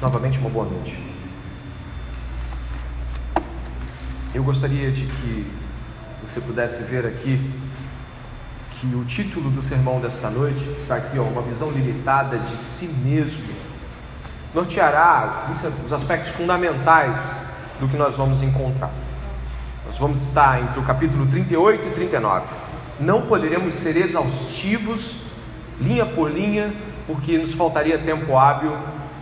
Novamente, uma boa noite. Eu gostaria de que você pudesse ver aqui que o título do sermão desta noite está aqui, ó, uma visão limitada de si mesmo. Norteará os aspectos fundamentais do que nós vamos encontrar. Nós vamos estar entre o capítulo 38 e 39. Não poderemos ser exaustivos, linha por linha, porque nos faltaria tempo hábil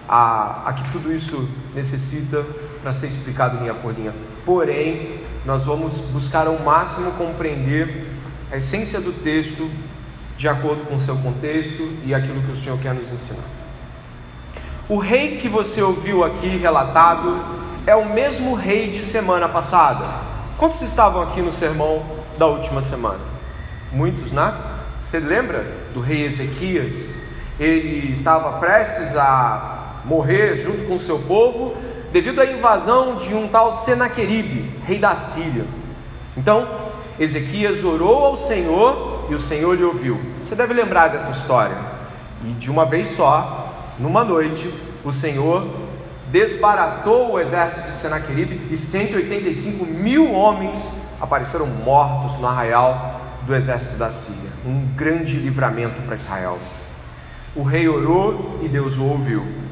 a, a que tudo isso necessita para ser explicado linha por linha. Porém, nós vamos buscar ao máximo compreender a essência do texto de acordo com o seu contexto e aquilo que o Senhor quer nos ensinar. O rei que você ouviu aqui relatado é o mesmo rei de semana passada. Quantos estavam aqui no sermão da última semana? Muitos, né? Você lembra do rei Ezequias? Ele estava prestes a morrer junto com seu povo devido à invasão de um tal Senaqueribe, rei da Síria. Então, Ezequias orou ao Senhor e o Senhor lhe ouviu. Você deve lembrar dessa história. E de uma vez só, numa noite, o Senhor desbaratou o exército de Senaqueribe e 185 mil homens apareceram mortos no arraial do exército da Síria. Um grande livramento para Israel. O rei orou e Deus o ouviu.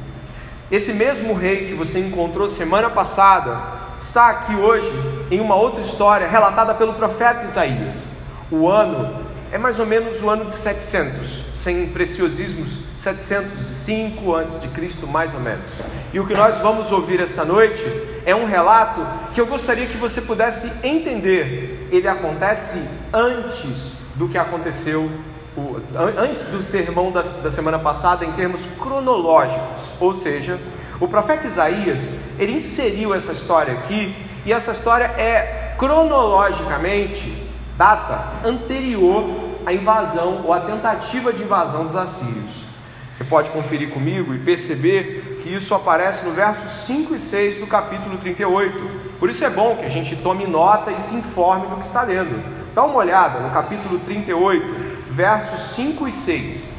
Esse mesmo rei que você encontrou semana passada está aqui hoje em uma outra história relatada pelo profeta Isaías. O ano é mais ou menos o ano de 700, sem preciosismos, 705 antes de Cristo mais ou menos. E o que nós vamos ouvir esta noite é um relato que eu gostaria que você pudesse entender. Ele acontece antes do que aconteceu o, antes do sermão da, da semana passada em termos cronológicos, ou seja, o profeta Isaías ele inseriu essa história aqui e essa história é cronologicamente data anterior à invasão ou à tentativa de invasão dos assírios. Você pode conferir comigo e perceber que isso aparece no versos 5 e 6 do capítulo 38. Por isso é bom que a gente tome nota e se informe do que está lendo. Dá uma olhada no capítulo 38, versos 5 e 6.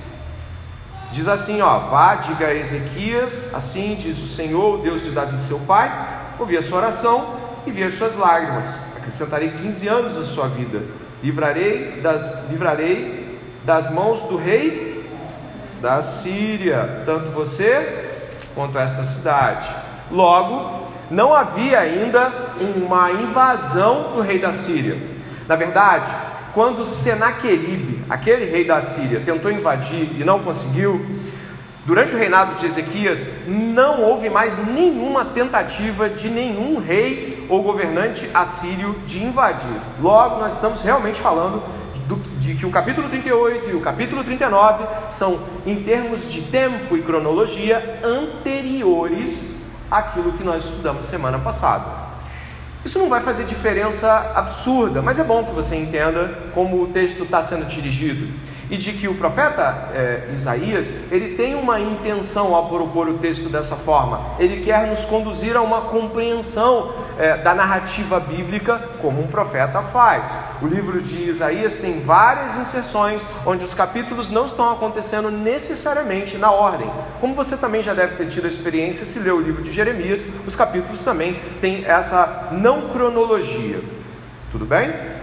Diz assim, ó, vá, diga a Ezequias, assim diz o Senhor, Deus de Davi, seu pai, ouvi a sua oração e vi as suas lágrimas. Acrescentarei 15 anos à sua vida. Livrarei das, livrarei das mãos do rei da Síria, tanto você quanto esta cidade. Logo, não havia ainda uma invasão do rei da Síria. Na verdade, quando Senaqueribe, aquele rei da Síria, tentou invadir e não conseguiu, durante o reinado de Ezequias, não houve mais nenhuma tentativa de nenhum rei ou governante assírio de invadir. Logo, nós estamos realmente falando de que o capítulo 38 e o capítulo 39 são, em termos de tempo e cronologia, anteriores àquilo que nós estudamos semana passada. Isso não vai fazer diferença absurda, mas é bom que você entenda como o texto está sendo dirigido e de que o profeta é, Isaías ele tem uma intenção ao propor o texto dessa forma. Ele quer nos conduzir a uma compreensão é, da narrativa bíblica como um profeta faz. O livro de Isaías tem várias inserções onde os capítulos não estão acontecendo necessariamente na ordem. Como você também já deve ter tido a experiência se ler o livro de Jeremias, os capítulos também têm essa não cronologia. Tudo bem?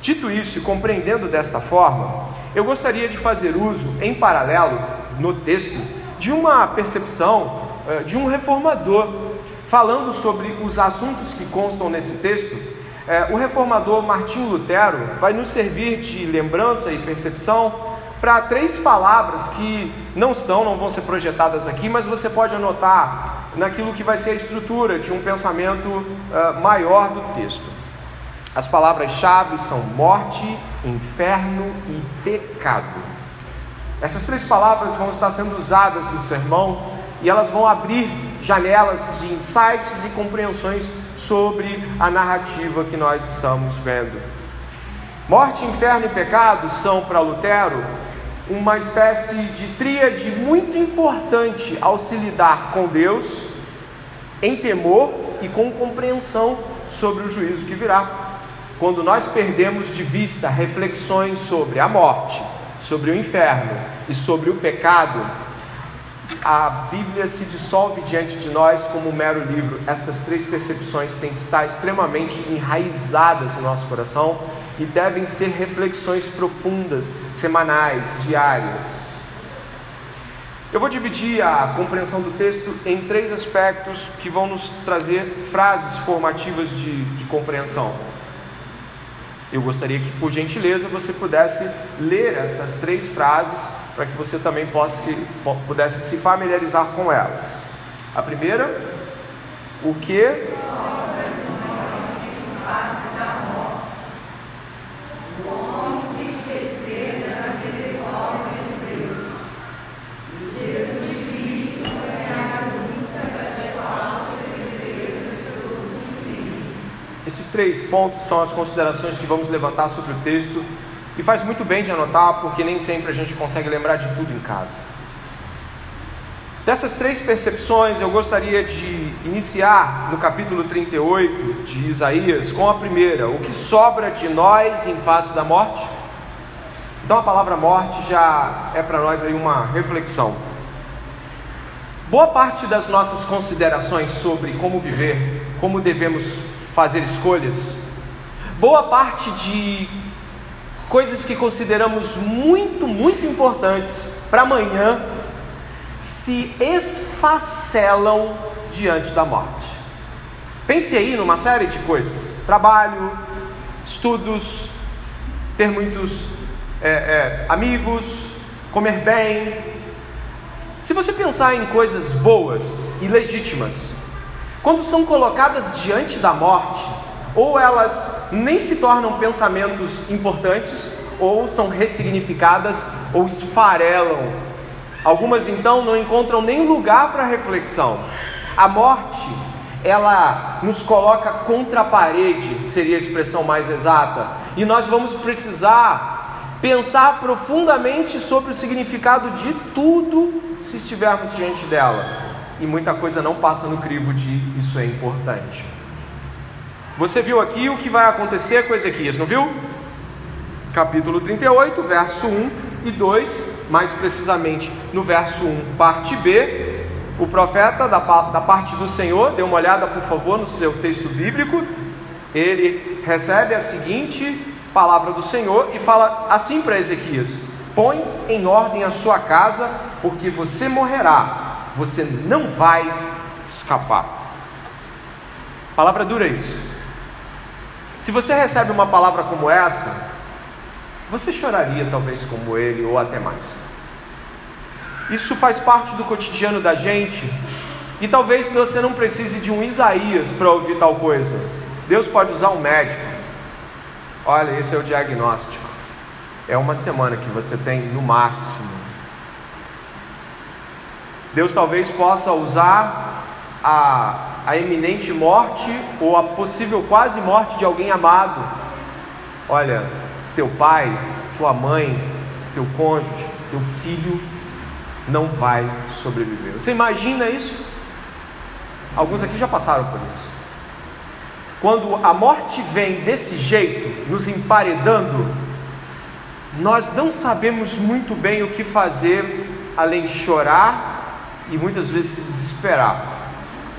Dito isso e compreendendo desta forma, eu gostaria de fazer uso, em paralelo, no texto, de uma percepção eh, de um reformador, falando sobre os assuntos que constam nesse texto. Eh, o reformador Martinho Lutero vai nos servir de lembrança e percepção para três palavras que não estão, não vão ser projetadas aqui, mas você pode anotar naquilo que vai ser a estrutura de um pensamento eh, maior do texto. As palavras-chave são morte, inferno e pecado. Essas três palavras vão estar sendo usadas no sermão e elas vão abrir janelas de insights e compreensões sobre a narrativa que nós estamos vendo. Morte, inferno e pecado são para Lutero uma espécie de tríade muito importante ao se lidar com Deus em temor e com compreensão sobre o juízo que virá quando nós perdemos de vista reflexões sobre a morte, sobre o inferno e sobre o pecado, a Bíblia se dissolve diante de nós como um mero livro. Estas três percepções têm que estar extremamente enraizadas no nosso coração e devem ser reflexões profundas, semanais, diárias. Eu vou dividir a compreensão do texto em três aspectos que vão nos trazer frases formativas de, de compreensão. Eu gostaria que, por gentileza, você pudesse ler estas três frases para que você também possa, pudesse se familiarizar com elas. A primeira, o que Esses três pontos são as considerações que vamos levantar sobre o texto e faz muito bem de anotar, porque nem sempre a gente consegue lembrar de tudo em casa. Dessas três percepções, eu gostaria de iniciar no capítulo 38 de Isaías com a primeira: o que sobra de nós em face da morte? Então a palavra morte já é para nós aí uma reflexão. Boa parte das nossas considerações sobre como viver, como devemos fazer escolhas. Boa parte de coisas que consideramos muito, muito importantes para amanhã se esfacelam diante da morte. Pense aí numa série de coisas: trabalho, estudos, ter muitos é, é, amigos, comer bem. Se você pensar em coisas boas e legítimas, quando são colocadas diante da morte, ou elas nem se tornam pensamentos importantes, ou são ressignificadas ou esfarelam. Algumas então não encontram nem lugar para reflexão. A morte, ela nos coloca contra a parede, seria a expressão mais exata, e nós vamos precisar pensar profundamente sobre o significado de tudo se estivermos diante dela e muita coisa não passa no crivo de isso é importante. Você viu aqui o que vai acontecer com Ezequias, não viu? Capítulo 38, verso 1 e 2, mais precisamente no verso 1, parte B. O profeta da, da parte do Senhor, dê uma olhada por favor no seu texto bíblico. Ele recebe a seguinte palavra do Senhor e fala assim para Ezequias: Põe em ordem a sua casa, porque você morrerá você não vai escapar. Palavra dura é isso. Se você recebe uma palavra como essa, você choraria talvez como ele ou até mais. Isso faz parte do cotidiano da gente. E talvez você não precise de um Isaías para ouvir tal coisa. Deus pode usar um médico. Olha, esse é o diagnóstico. É uma semana que você tem no máximo Deus talvez possa usar a, a eminente morte ou a possível quase morte de alguém amado. Olha, teu pai, tua mãe, teu cônjuge, teu filho não vai sobreviver. Você imagina isso? Alguns aqui já passaram por isso. Quando a morte vem desse jeito, nos emparedando, nós não sabemos muito bem o que fazer além de chorar e muitas vezes se desesperar.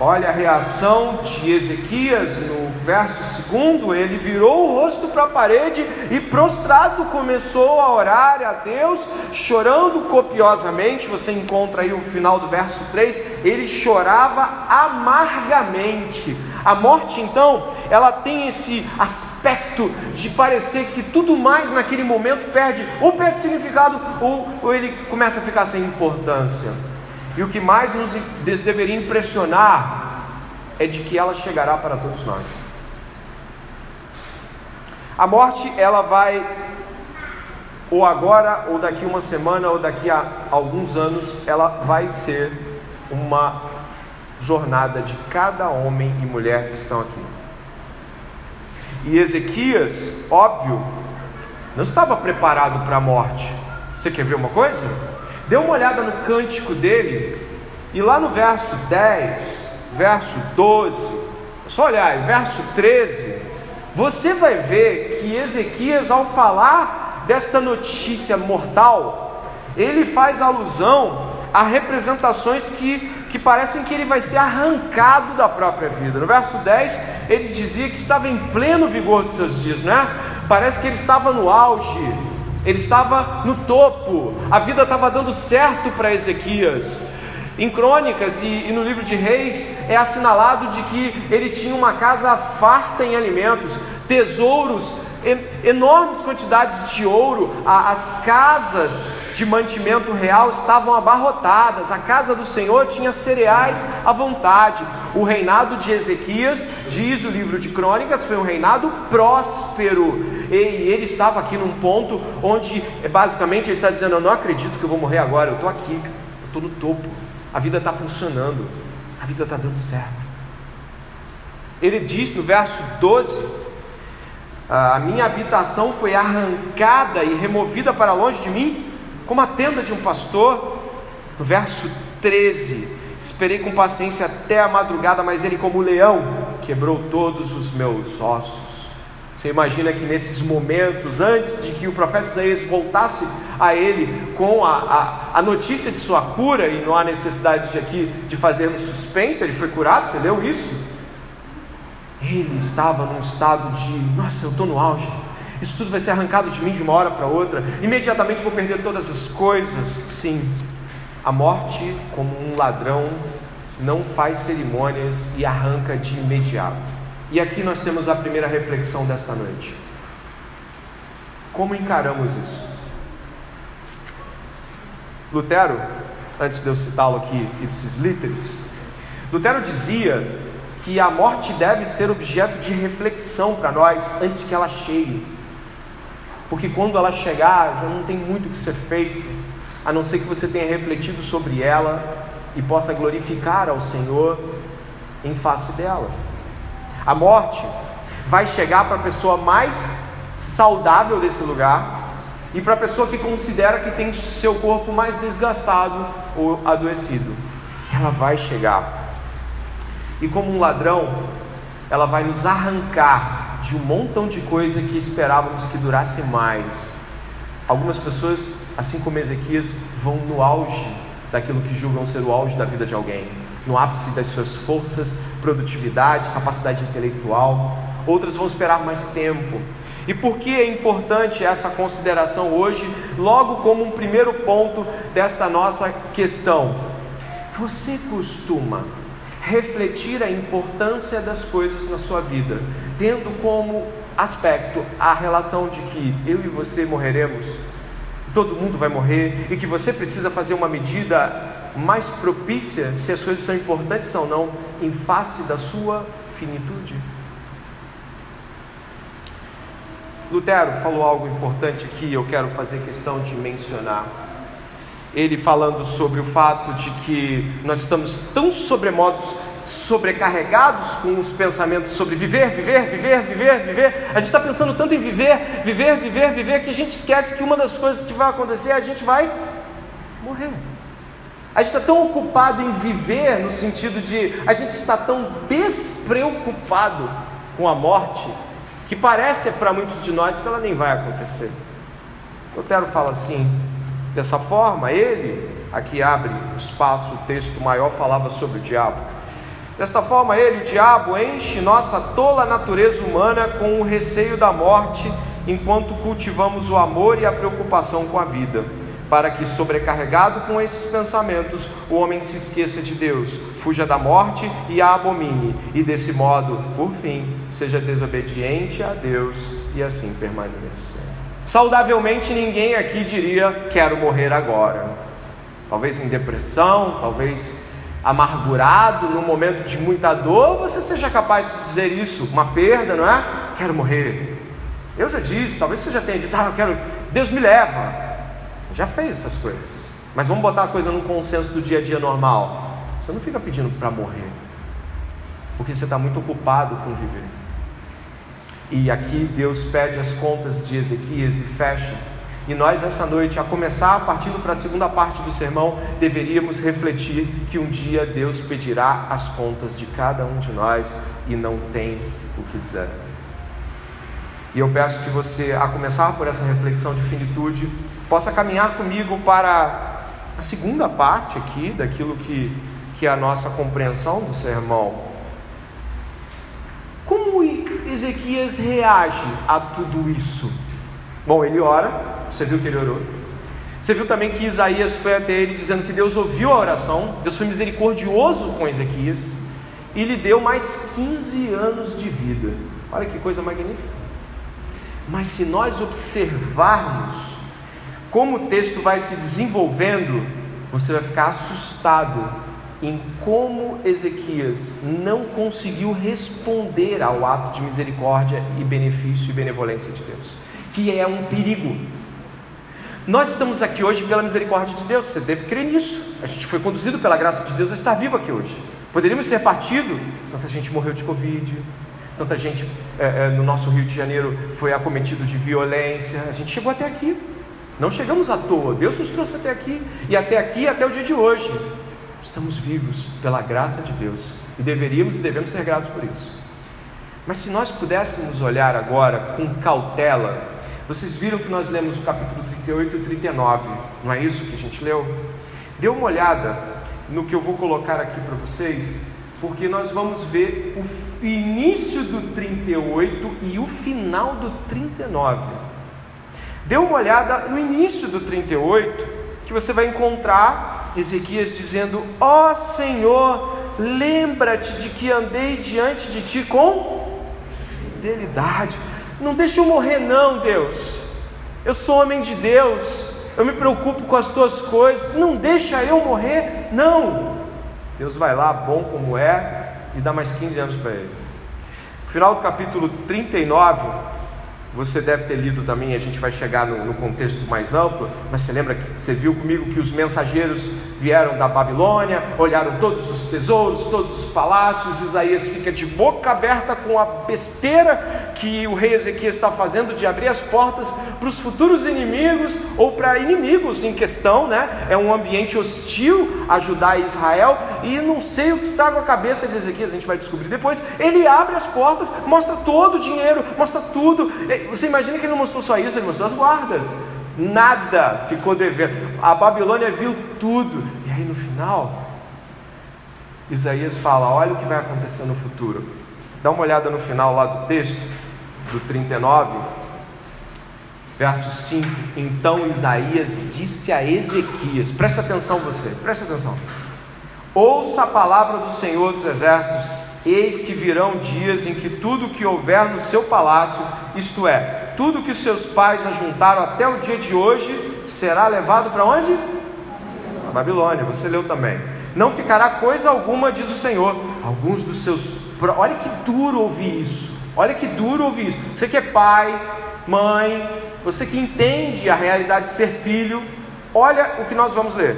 Olha a reação de Ezequias no verso segundo, ele virou o rosto para a parede e prostrado começou a orar a Deus, chorando copiosamente. Você encontra aí o final do verso 3, ele chorava amargamente. A morte, então, ela tem esse aspecto de parecer que tudo mais naquele momento perde, ou perde significado, ou, ou ele começa a ficar sem importância. E o que mais nos deveria impressionar é de que ela chegará para todos nós. A morte, ela vai, ou agora, ou daqui uma semana, ou daqui a alguns anos, ela vai ser uma jornada de cada homem e mulher que estão aqui. E Ezequias, óbvio, não estava preparado para a morte. Você quer ver uma coisa? Dê uma olhada no cântico dele, e lá no verso 10, verso 12, só olhar, verso 13, você vai ver que Ezequias, ao falar desta notícia mortal, ele faz alusão há representações que, que parecem que ele vai ser arrancado da própria vida. No verso 10, ele dizia que estava em pleno vigor dos seus dias, não é? Parece que ele estava no auge, ele estava no topo, a vida estava dando certo para Ezequias. Em Crônicas e, e, no livro de Reis é assinalado de que ele tinha uma casa farta em alimentos, tesouros, enormes quantidades de ouro, as casas de mantimento real estavam abarrotadas, a casa do Senhor tinha cereais à vontade. O reinado de Ezequias, diz o livro de Crônicas, foi um reinado próspero, e ele estava aqui num ponto onde basicamente ele está dizendo: Eu não acredito que eu vou morrer agora, eu estou aqui, eu estou no topo. A vida está funcionando, a vida está dando certo. Ele diz no verso 12: A minha habitação foi arrancada e removida para longe de mim, como a tenda de um pastor. No verso 13: Esperei com paciência até a madrugada, mas ele, como leão, quebrou todos os meus ossos. Você imagina que nesses momentos, antes de que o profeta Isaías voltasse a ele com a, a, a, notícia de sua cura, e não há necessidade de aqui de fazermos suspense, ele foi curado, você leu isso? Ele estava num estado de, nossa, eu estou no auge, isso tudo vai ser arrancado de mim de uma hora para outra, imediatamente vou perder todas as coisas. Sim, a morte, como um ladrão, não faz cerimônias e arranca de imediato. E aqui nós temos a primeira reflexão desta noite. Como encaramos isso? Lutero, antes de eu citá-lo aqui, ipsis literis, Lutero dizia que a morte deve ser objeto de reflexão para nós antes que ela chegue. Porque quando ela chegar, já não tem muito o que ser feito, a não ser que você tenha refletido sobre ela e possa glorificar ao Senhor em face dela. A morte vai chegar para a pessoa mais saudável desse lugar e para a pessoa que considera que tem seu corpo mais desgastado ou adoecido. Ela vai chegar. E como um ladrão, ela vai nos arrancar de um montão de coisa que esperávamos que durasse mais. Algumas pessoas, assim como Ezequias, vão no auge daquilo que julgam ser o auge da vida de alguém no ápice das suas forças, produtividade, capacidade intelectual. Outras vão esperar mais tempo. E por que é importante essa consideração hoje, logo como um primeiro ponto desta nossa questão? Você costuma refletir a importância das coisas na sua vida, tendo como aspecto a relação de que eu e você morreremos, todo mundo vai morrer e que você precisa fazer uma medida mais propícia se as coisas são importantes ou não em face da sua finitude. Lutero falou algo importante aqui, eu quero fazer questão de mencionar. Ele falando sobre o fato de que nós estamos tão sobremodos sobrecarregados com os pensamentos sobre viver, viver, viver, viver, viver. A gente está pensando tanto em viver, viver, viver, viver, que a gente esquece que uma das coisas que vai acontecer é a gente vai morrer. A gente está tão ocupado em viver, no sentido de a gente está tão despreocupado com a morte, que parece para muitos de nós que ela nem vai acontecer. Lutero fala assim, dessa forma, ele, aqui abre espaço, o texto maior falava sobre o diabo. Desta forma, ele, o diabo, enche nossa tola natureza humana com o receio da morte, enquanto cultivamos o amor e a preocupação com a vida para que, sobrecarregado com esses pensamentos, o homem se esqueça de Deus, fuja da morte e a abomine, e desse modo, por fim, seja desobediente a Deus e assim permaneça. Saudavelmente, ninguém aqui diria: quero morrer agora. Talvez em depressão, talvez amargurado, num momento de muita dor, você seja capaz de dizer isso, uma perda, não é? Quero morrer. Eu já disse, talvez você já tenha dito, ah, eu quero, Deus me leva já fez essas coisas. Mas vamos botar a coisa no consenso do dia a dia normal. Você não fica pedindo para morrer, porque você está muito ocupado com viver. E aqui Deus pede as contas de Ezequias e fecha. E nós, essa noite, a começar, partindo para a segunda parte do sermão, deveríamos refletir que um dia Deus pedirá as contas de cada um de nós e não tem o que dizer. E eu peço que você, a começar por essa reflexão de finitude, possa caminhar comigo para a segunda parte aqui daquilo que, que é a nossa compreensão do sermão. Ezequias reage a tudo isso? Bom, ele ora, você viu que ele orou. Você viu também que Isaías foi até ele dizendo que Deus ouviu a oração, Deus foi misericordioso com Ezequias e lhe deu mais 15 anos de vida. Olha que coisa magnífica. Mas se nós observarmos como o texto vai se desenvolvendo, você vai ficar assustado em como Ezequias não conseguiu responder ao ato de misericórdia e benefício e benevolência de Deus, que é um perigo. Nós estamos aqui hoje pela misericórdia de Deus, você deve crer nisso. A gente foi conduzido pela graça de Deus a estar vivo aqui hoje. Poderíamos ter partido, tanta gente morreu de Covid, tanta gente é, é, no nosso Rio de Janeiro foi acometido de violência. A gente chegou até aqui. Não chegamos à toa. Deus nos trouxe até aqui. E até aqui, até o dia de hoje. Estamos vivos pela graça de Deus. E deveríamos e devemos ser gratos por isso. Mas se nós pudéssemos olhar agora com cautela, vocês viram que nós lemos o capítulo 38 e 39, não é isso que a gente leu? Dê uma olhada no que eu vou colocar aqui para vocês, porque nós vamos ver o início do 38 e o final do 39. Dê uma olhada no início do 38, que você vai encontrar Ezequias dizendo: Ó oh, Senhor, lembra-te de que andei diante de ti com fidelidade. Não deixe eu morrer, não, Deus. Eu sou homem de Deus. Eu me preocupo com as tuas coisas. Não deixa eu morrer, não. Deus vai lá, bom como é, e dá mais 15 anos para ele. No final do capítulo 39, você deve ter lido também, a gente vai chegar no, no, contexto mais amplo, mas você lembra que você viu comigo que os mensageiros vieram da Babilônia, olharam todos os tesouros, todos os palácios, Isaías fica de boca aberta com a besteira que o rei Ezequias está fazendo de abrir as portas para os futuros inimigos ou para inimigos em questão, né? É um ambiente hostil a Judá e Israel e não sei o que está com a cabeça de Ezequias, a gente vai descobrir depois. Ele abre as portas, mostra todo o dinheiro, mostra tudo. Você imagina que ele não mostrou só isso, ele mostrou as guardas. Nada ficou devendo. A Babilônia viu tudo. E aí no final, Isaías fala: Olha o que vai acontecer no futuro. Dá uma olhada no final lá do texto do 39, verso 5. Então Isaías disse a Ezequias: preste atenção você, preste atenção. Ouça a palavra do Senhor dos Exércitos, eis que virão dias em que tudo que houver no seu palácio, isto é, tudo que seus pais ajuntaram até o dia de hoje, será levado para onde? Para Babilônia, você leu também. Não ficará coisa alguma, diz o Senhor. Alguns dos seus. Olha que duro ouvir isso. Olha que duro ouvir isso. Você que é pai, mãe, você que entende a realidade de ser filho, olha o que nós vamos ler.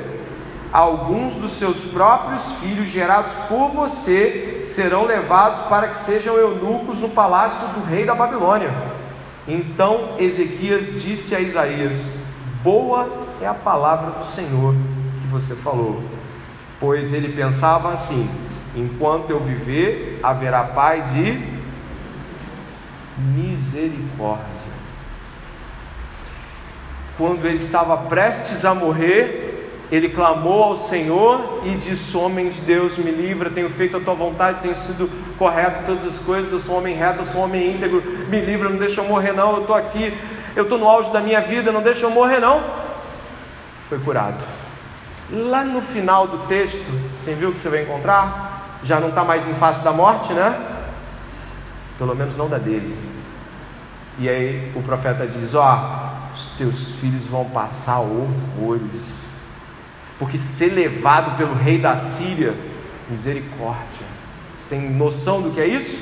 Alguns dos seus próprios filhos gerados por você serão levados para que sejam eunucos no palácio do rei da Babilônia. Então Ezequias disse a Isaías: Boa é a palavra do Senhor que você falou. Pois ele pensava assim: Enquanto eu viver, haverá paz e misericórdia. Quando ele estava prestes a morrer, ele clamou ao Senhor e disse: Homem de Deus, me livra, tenho feito a tua vontade, tenho sido correto em todas as coisas, eu sou homem reto, eu sou homem íntegro, me livra, não deixa eu morrer, não. Eu estou aqui, eu estou no auge da minha vida, não deixa eu morrer, não. Foi curado. Lá no final do texto, você viu o que você vai encontrar? Já não está mais em face da morte, né? Pelo menos não da dele. E aí o profeta diz: Ó, oh, os teus filhos vão passar horrores, porque ser levado pelo rei da Síria, misericórdia. Você tem noção do que é isso?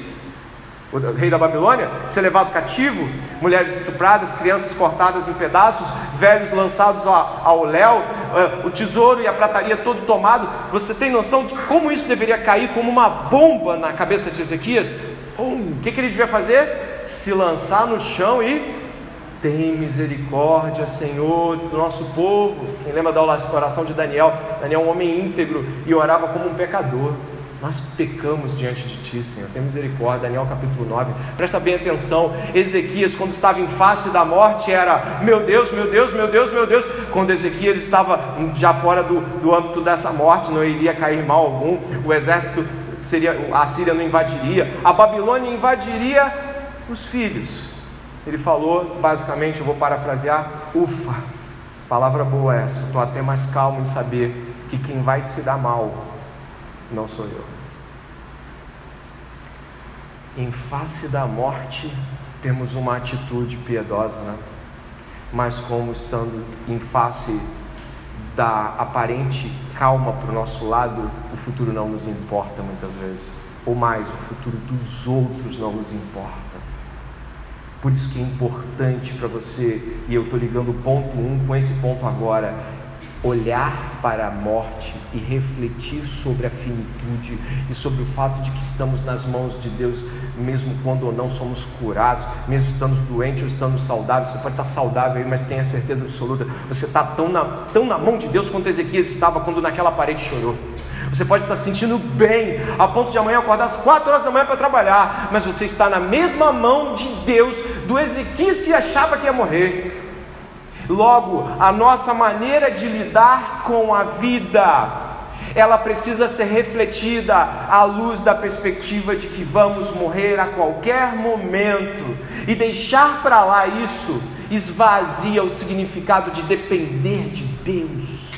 O rei da Babilônia, ser levado cativo, mulheres estupradas, crianças cortadas em pedaços, velhos lançados ao léu, eh, o tesouro e a prataria todo tomado. Você tem noção de como isso deveria cair como uma bomba na cabeça de Ezequias? o que, que ele devia fazer? Se lançar no chão e tem misericórdia, Senhor, do nosso povo. Quem lembra da oração de Daniel? Daniel, um homem íntegro, e orava como um pecador. Nós pecamos diante de Ti, Senhor. Tem misericórdia. Daniel capítulo 9. Presta bem atenção. Ezequias, quando estava em face da morte, era meu Deus, meu Deus, meu Deus, meu Deus. Quando Ezequias estava já fora do, do âmbito dessa morte, não iria cair mal algum. O exército seria, a Síria não invadiria. A Babilônia invadiria os filhos. Ele falou, basicamente, eu vou parafrasear: ufa, palavra boa essa. Estou até mais calmo em saber que quem vai se dar mal não sou eu. Em face da morte, temos uma atitude piedosa, né? mas como estando em face da aparente calma para o nosso lado, o futuro não nos importa muitas vezes, ou mais, o futuro dos outros não nos importa. Por isso que é importante para você, e eu estou ligando o ponto 1 um com esse ponto agora, olhar para a morte e refletir sobre a finitude e sobre o fato de que estamos nas mãos de Deus, mesmo quando não somos curados, mesmo estando doentes ou estando saudáveis. Você pode estar saudável mas tenha certeza absoluta, você está tão na, tão na mão de Deus quanto Ezequias estava quando naquela parede chorou. Você pode estar sentindo bem, a ponto de amanhã acordar às 4 horas da manhã para trabalhar, mas você está na mesma mão de Deus do Ezequias que achava que ia morrer. Logo, a nossa maneira de lidar com a vida, ela precisa ser refletida à luz da perspectiva de que vamos morrer a qualquer momento e deixar para lá isso esvazia o significado de depender de Deus,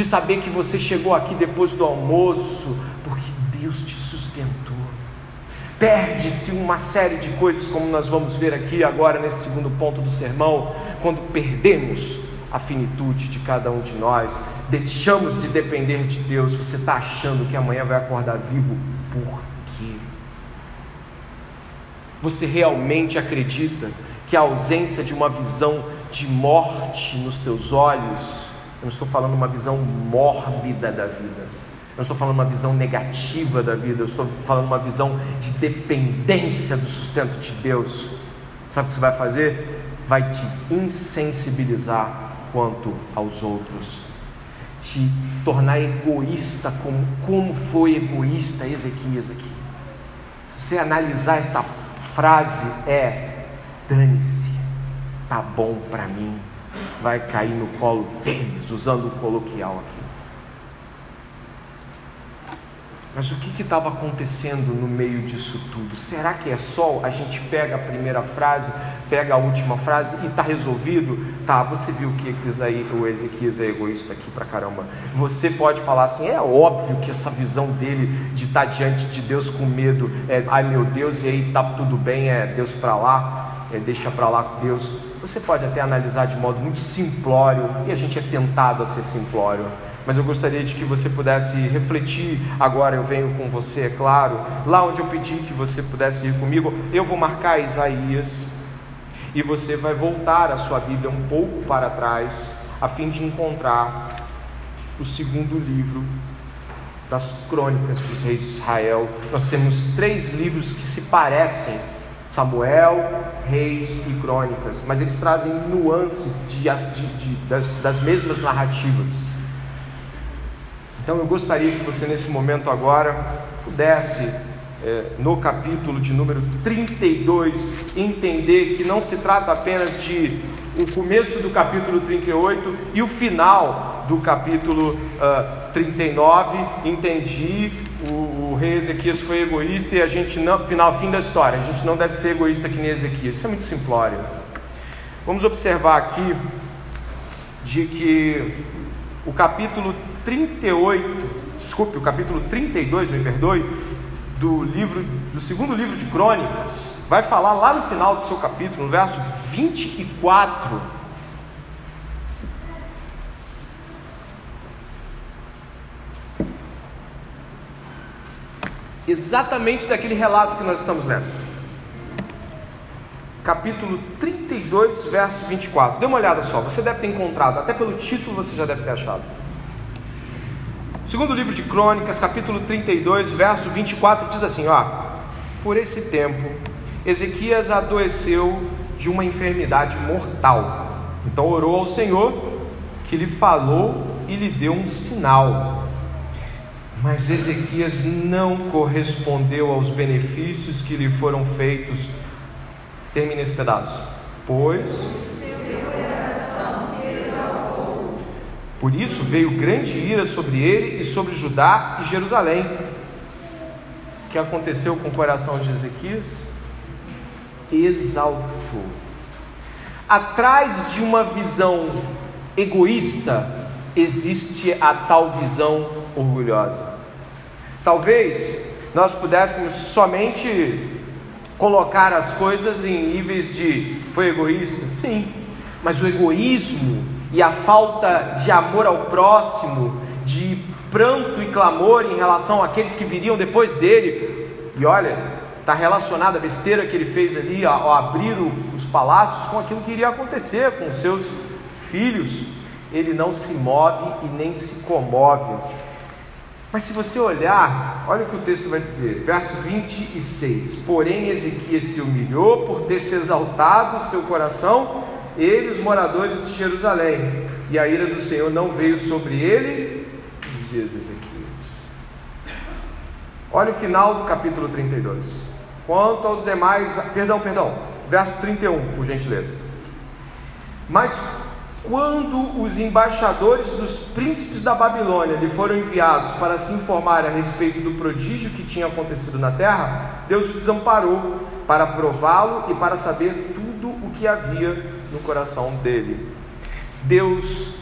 de saber que você chegou aqui depois do almoço porque Deus te sustentou. Perde-se uma série de coisas, como nós vamos ver aqui agora nesse segundo ponto do sermão, quando perdemos a finitude de cada um de nós, deixamos de depender de Deus. Você está achando que amanhã vai acordar vivo? Por quê? Você realmente acredita que a ausência de uma visão de morte nos teus olhos, eu não estou falando uma visão mórbida da vida, não estou falando uma visão negativa da vida, eu estou falando uma visão de dependência do sustento de Deus. Sabe o que você vai fazer? Vai te insensibilizar quanto aos outros, te tornar egoísta, como, como foi egoísta Ezequias aqui. Se você analisar esta frase, é: dane-se, tá bom para mim, vai cair no colo deles, usando o coloquial aqui. Mas o que estava acontecendo no meio disso tudo? Será que é só a gente pega a primeira frase, pega a última frase e está resolvido? Tá, você viu que o Ezequias é egoísta aqui pra caramba. Você pode falar assim: é óbvio que essa visão dele de estar tá diante de Deus com medo, é, ai meu Deus, e aí tá tudo bem, é Deus para lá, é, deixa para lá com Deus. Você pode até analisar de modo muito simplório, e a gente é tentado a ser simplório mas eu gostaria de que você pudesse refletir. Agora eu venho com você, é claro, lá onde eu pedi que você pudesse ir comigo, eu vou marcar Isaías e você vai voltar a sua Bíblia um pouco para trás, a fim de encontrar o segundo livro das crônicas dos reis de Israel. Nós temos três livros que se parecem. Samuel, Reis e Crônicas, mas eles trazem nuances de, de, de, das, das mesmas narrativas. Então eu gostaria que você nesse momento agora pudesse, é, no capítulo de número 32, entender que não se trata apenas de o começo do capítulo 38 e o final do capítulo uh, 39. Entendi, o, o, rei Ezequias foi egoísta e a gente não, final, fim da história, a gente não deve ser egoísta que nem Ezequias. Isso é muito simplório. Vamos observar aqui de que o capítulo 38, desculpe, o capítulo 32, me perdoe, do livro, do segundo livro de Crônicas, vai falar lá no final do seu capítulo, no verso 24, exatamente daquele relato que nós estamos lendo. Capítulo 32, verso 24. Dê uma olhada só, você deve ter encontrado, até pelo título você já deve ter achado. Segundo livro de Crônicas, capítulo 32, verso 24, diz assim: ó, por esse tempo, Ezequias adoeceu de uma enfermidade mortal. Então orou ao Senhor, que lhe falou e lhe deu um sinal. Mas Ezequias não correspondeu aos benefícios que lhe foram feitos. Termina esse pedaço. Pois. Por isso veio grande ira sobre ele e sobre Judá e Jerusalém. O que aconteceu com o coração de Ezequias? Exaltou. Atrás de uma visão egoísta existe a tal visão orgulhosa. Talvez nós pudéssemos somente colocar as coisas em níveis de foi egoísta? Sim, mas o egoísmo e a falta de amor ao próximo, de pranto e clamor em relação àqueles que viriam depois dele, e olha, está relacionado a besteira que ele fez ali ao abrir os palácios com aquilo que iria acontecer com os seus filhos. Ele não se move e nem se comove. Mas se você olhar, olha o que o texto vai dizer, verso 26. Porém, Ezequias se humilhou por ter se exaltado o seu coração, ele e os moradores de Jerusalém, e a ira do Senhor não veio sobre ele de Ezequias. Olha o final do capítulo 32. Quanto aos demais, perdão, perdão, verso 31, por gentileza. Mas quando os embaixadores dos príncipes da Babilônia lhe foram enviados para se informar a respeito do prodígio que tinha acontecido na terra, Deus o desamparou para prová-lo e para saber tudo o que havia no coração dele. Deus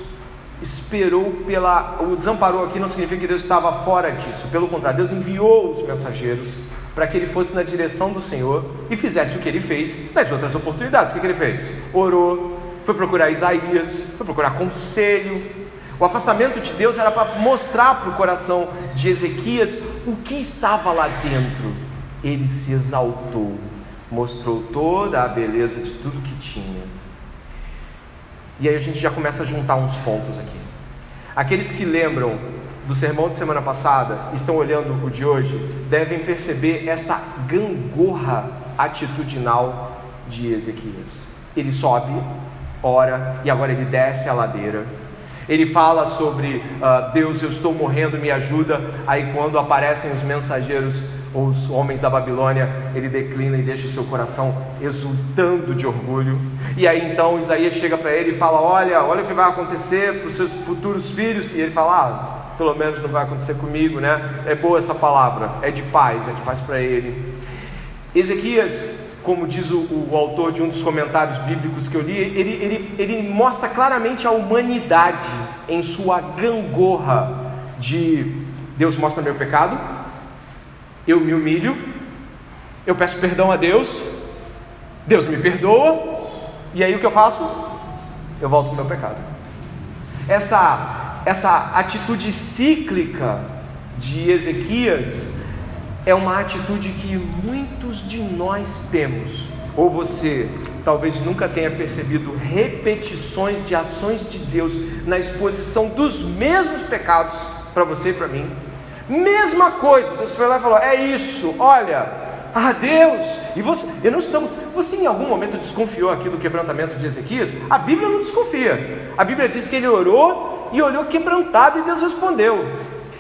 esperou pela. O desamparou aqui não significa que Deus estava fora disso, pelo contrário, Deus enviou os mensageiros para que ele fosse na direção do Senhor e fizesse o que ele fez nas outras oportunidades. O que, que ele fez? Orou, foi procurar Isaías, foi procurar conselho. O afastamento de Deus era para mostrar para o coração de Ezequias o que estava lá dentro. Ele se exaltou, mostrou toda a beleza de tudo que tinha. E aí a gente já começa a juntar uns pontos aqui. Aqueles que lembram do sermão de semana passada estão olhando o de hoje, devem perceber esta gangorra atitudinal de Ezequias. Ele sobe, ora e agora ele desce a ladeira. Ele fala sobre uh, Deus, eu estou morrendo, me ajuda. Aí, quando aparecem os mensageiros, ou os homens da Babilônia, ele declina e deixa o seu coração exultando de orgulho. E aí, então, Isaías chega para ele e fala: Olha, olha o que vai acontecer para os seus futuros filhos. E ele fala: ah, pelo menos não vai acontecer comigo, né? É boa essa palavra, é de paz, é de paz para ele. Ezequias como diz o, o, autor de um dos comentários bíblicos que eu li, ele, ele, ele mostra claramente a humanidade em sua gangorra de Deus mostra meu pecado, eu me humilho, eu peço perdão a Deus, Deus me perdoa, e aí o que eu faço? Eu volto para o meu pecado. Essa, essa atitude cíclica de Ezequias é uma atitude que muitos de nós temos. Ou você talvez nunca tenha percebido repetições de ações de Deus na exposição dos mesmos pecados para você e para mim. Mesma coisa, Deus foi lá e falou: É isso, olha, ah Deus, e você, eu não estamos, você em algum momento desconfiou aqui do quebrantamento de Ezequias? A Bíblia não desconfia, a Bíblia diz que ele orou e olhou quebrantado e Deus respondeu.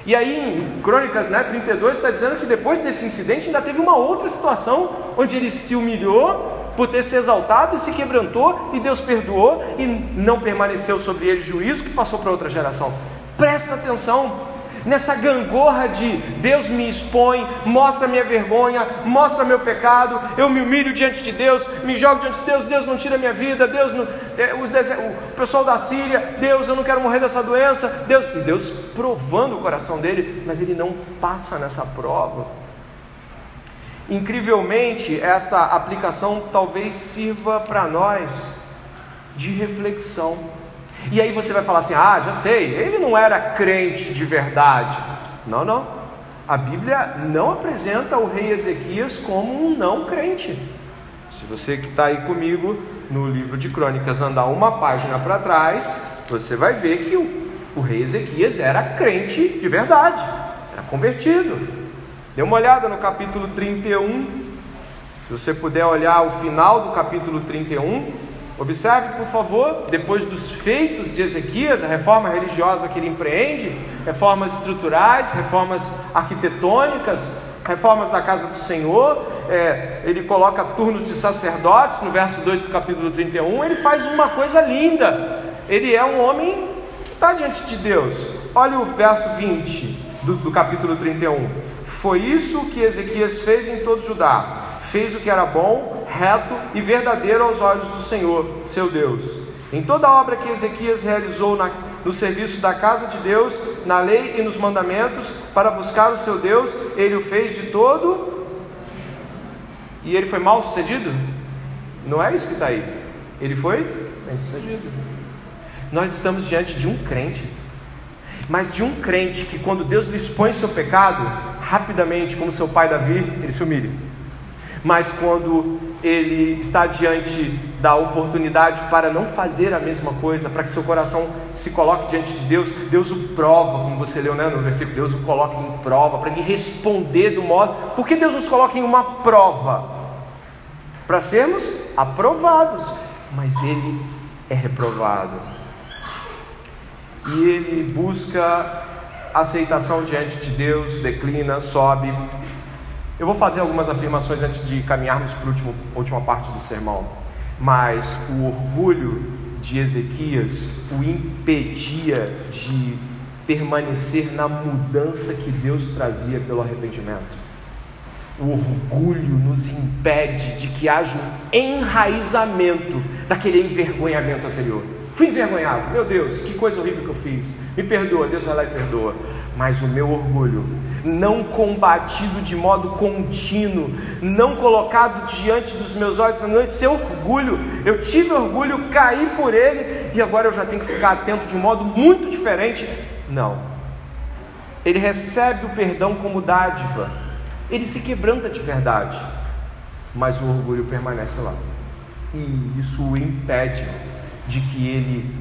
E aí em Crônicas né, 32 está dizendo que depois desse incidente ainda teve uma outra situação onde ele se humilhou por ter se exaltado e se quebrantou e Deus perdoou e não permaneceu sobre ele juízo que passou para outra geração. Presta atenção, nessa gangorra de Deus me expõe, mostra minha vergonha, mostra meu pecado, eu me humilho diante de Deus, me jogo diante de Deus, Deus não tira minha vida, Deus não, é, o pessoal da Síria, Deus eu não quero morrer dessa doença, Deus, e Deus provando o coração dele, mas ele não passa nessa prova. Incrivelmente, esta aplicação talvez sirva para nós de reflexão. E aí você vai falar assim: ah, já sei, ele não era crente de verdade. Não, não. A Bíblia não apresenta o rei Ezequias como um não crente. Se você que está aí comigo no livro de Crônicas andar uma página para trás, você vai ver que o, o rei Ezequias era crente de verdade, era convertido. Dê uma olhada no capítulo 31. Se você puder olhar o final do capítulo 31, Observe, por favor, depois dos feitos de Ezequias, a reforma religiosa que ele empreende, reformas estruturais, reformas arquitetônicas, reformas da casa do Senhor, é, ele coloca turnos de sacerdotes no verso 2 do capítulo 31, ele faz uma coisa linda. Ele é um homem que está diante de Deus. Olha o verso 20 do, do capítulo 31. Foi isso que Ezequias fez em todo Judá. Fez o que era bom, reto e verdadeiro aos olhos do Senhor, seu Deus. Em toda a obra que Ezequias realizou na, no serviço da casa de Deus, na lei e nos mandamentos, para buscar o seu Deus, ele o fez de todo. E ele foi mal sucedido? Não é isso que está aí. Ele foi bem sucedido. Nós estamos diante de um crente, mas de um crente que, quando Deus lhe expõe seu pecado, rapidamente, como seu pai Davi, ele se humilha. Mas quando ele está diante da oportunidade para não fazer a mesma coisa, para que seu coração se coloque diante de Deus, Deus o prova, como você leu né, no versículo, Deus o coloca em prova, para ele responder do modo. Por que Deus nos coloca em uma prova? Para sermos aprovados, mas ele é reprovado. E ele busca aceitação diante de Deus, declina, sobe, eu vou fazer algumas afirmações antes de caminharmos para a última parte do sermão. Mas o orgulho de Ezequias o impedia de permanecer na mudança que Deus trazia pelo arrependimento. O orgulho nos impede de que haja um enraizamento daquele envergonhamento anterior. Fui envergonhado, meu Deus, que coisa horrível que eu fiz. Me perdoa, Deus vai lá e perdoa. Mas o meu orgulho não combatido de modo contínuo, não colocado diante dos meus olhos, não, esse é orgulho, eu tive orgulho, caí por ele e agora eu já tenho que ficar atento de um modo muito diferente. Não, ele recebe o perdão como dádiva, ele se quebranta de verdade, mas o orgulho permanece lá, e isso o impede de que ele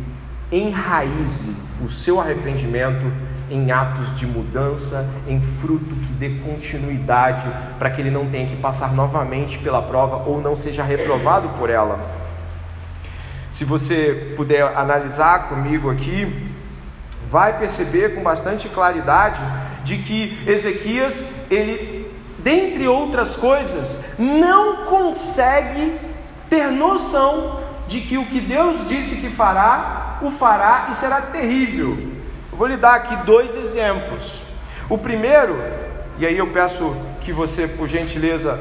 enraize o seu arrependimento em atos de mudança, em fruto que dê continuidade, para que ele não tenha que passar novamente pela prova ou não seja reprovado por ela. Se você puder analisar comigo aqui, vai perceber com bastante claridade de que Ezequias, ele, dentre outras coisas, não consegue ter noção de que o que Deus disse que fará, o fará e será terrível. Eu vou lhe dar aqui dois exemplos. O primeiro, e aí eu peço que você, por gentileza,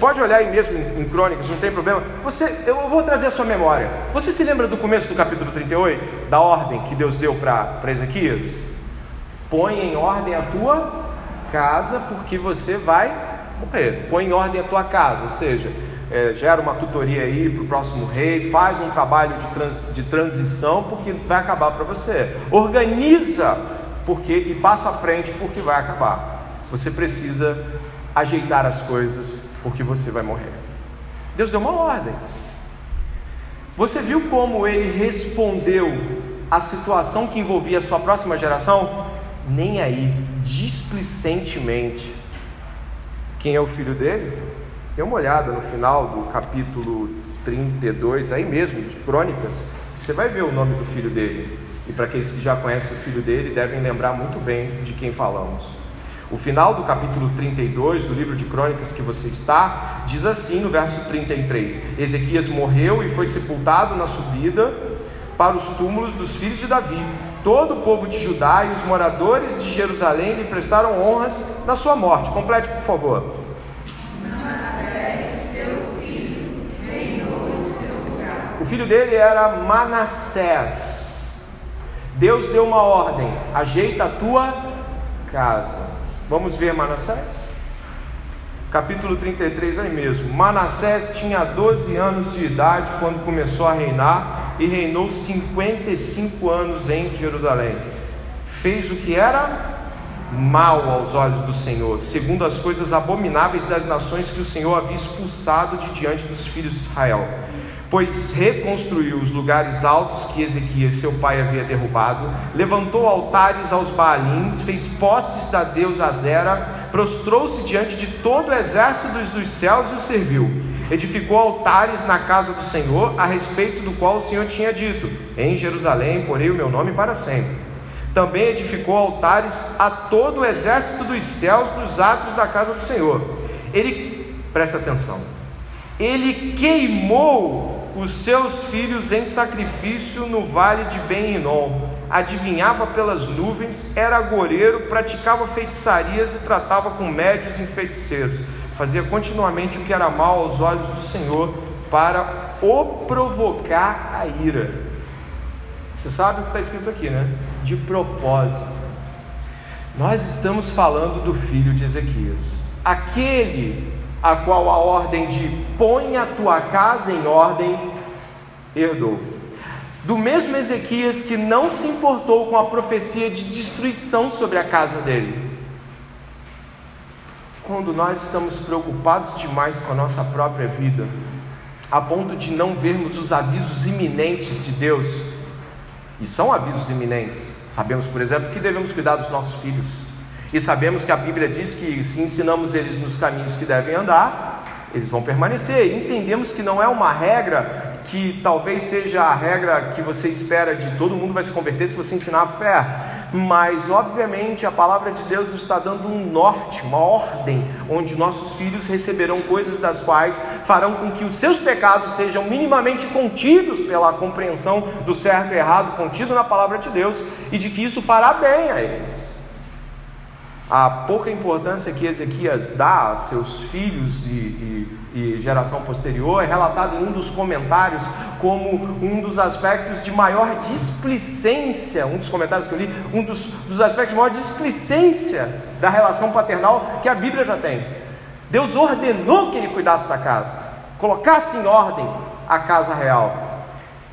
pode olhar aí mesmo em, em crônicas, não tem problema. Você, eu vou trazer a sua memória. Você se lembra do começo do capítulo 38? Da ordem que Deus deu para Ezequias? Põe em ordem a tua casa, porque você vai morrer. Põe em ordem a tua casa, ou seja, é, gera uma tutoria aí para o próximo rei, faz um trabalho de, trans, de transição, porque vai acabar para você. Organiza porque e passa à frente porque vai acabar. Você precisa ajeitar as coisas porque você vai morrer. Deus deu uma ordem. Você viu como ele respondeu à situação que envolvia a sua próxima geração? Nem aí, displicentemente. Quem é o filho dele? Dê uma olhada no final do capítulo 32, aí mesmo, de Crônicas, você vai ver o nome do filho dele. E para aqueles que já conhecem o filho dele, devem lembrar muito bem de quem falamos. O final do capítulo 32 do livro de Crônicas que você está, diz assim no verso 33: Ezequias morreu e foi sepultado na subida para os túmulos dos filhos de Davi. Todo o povo de Judá e os moradores de Jerusalém lhe prestaram honras na sua morte. Complete, por favor. Filho dele era Manassés. Deus deu uma ordem: ajeita a tua casa. Vamos ver Manassés? Capítulo 33 aí mesmo. Manassés tinha 12 anos de idade quando começou a reinar e reinou 55 anos em Jerusalém. Fez o que era mal aos olhos do Senhor, segundo as coisas abomináveis das nações que o Senhor havia expulsado de diante dos filhos de Israel pois reconstruiu os lugares altos que Ezequias, seu pai, havia derrubado, levantou altares aos Baalins, fez postes da deusa Azera, prostrou-se diante de todo o exército dos céus e o serviu. Edificou altares na casa do Senhor, a respeito do qual o Senhor tinha dito: Em Jerusalém porei o meu nome para sempre. Também edificou altares a todo o exército dos céus dos atos da casa do Senhor. Ele, presta atenção, ele queimou os seus filhos em sacrifício no vale de Ben-Hinom. Adivinhava pelas nuvens, era agoreiro, praticava feitiçarias e tratava com médios e feiticeiros. Fazia continuamente o que era mal aos olhos do Senhor para o provocar a ira. Você sabe o que está escrito aqui, né? De propósito. Nós estamos falando do filho de Ezequias, aquele a qual a ordem de põe a tua casa em ordem herdou. Do mesmo Ezequias que não se importou com a profecia de destruição sobre a casa dele. Quando nós estamos preocupados demais com a nossa própria vida, a ponto de não vermos os avisos iminentes de Deus, e são avisos iminentes, sabemos, por exemplo, que devemos cuidar dos nossos filhos, e sabemos que a Bíblia diz que se ensinamos eles nos caminhos que devem andar, eles vão permanecer. Entendemos que não é uma regra que talvez seja a regra que você espera de todo mundo vai se converter se você ensinar a fé. Mas, obviamente, a palavra de Deus nos está dando um norte, uma ordem, onde nossos filhos receberão coisas das quais farão com que os seus pecados sejam minimamente contidos pela compreensão do certo e errado contido na palavra de Deus e de que isso fará bem a eles a pouca importância que Ezequias dá a seus filhos e, e, e, geração posterior é relatado em um dos comentários como um dos aspectos de maior displicência, um dos comentários que eu li, um dos, dos aspectos de maior displicência da relação paternal que a Bíblia já tem. Deus ordenou que ele cuidasse da casa, colocasse em ordem a casa real.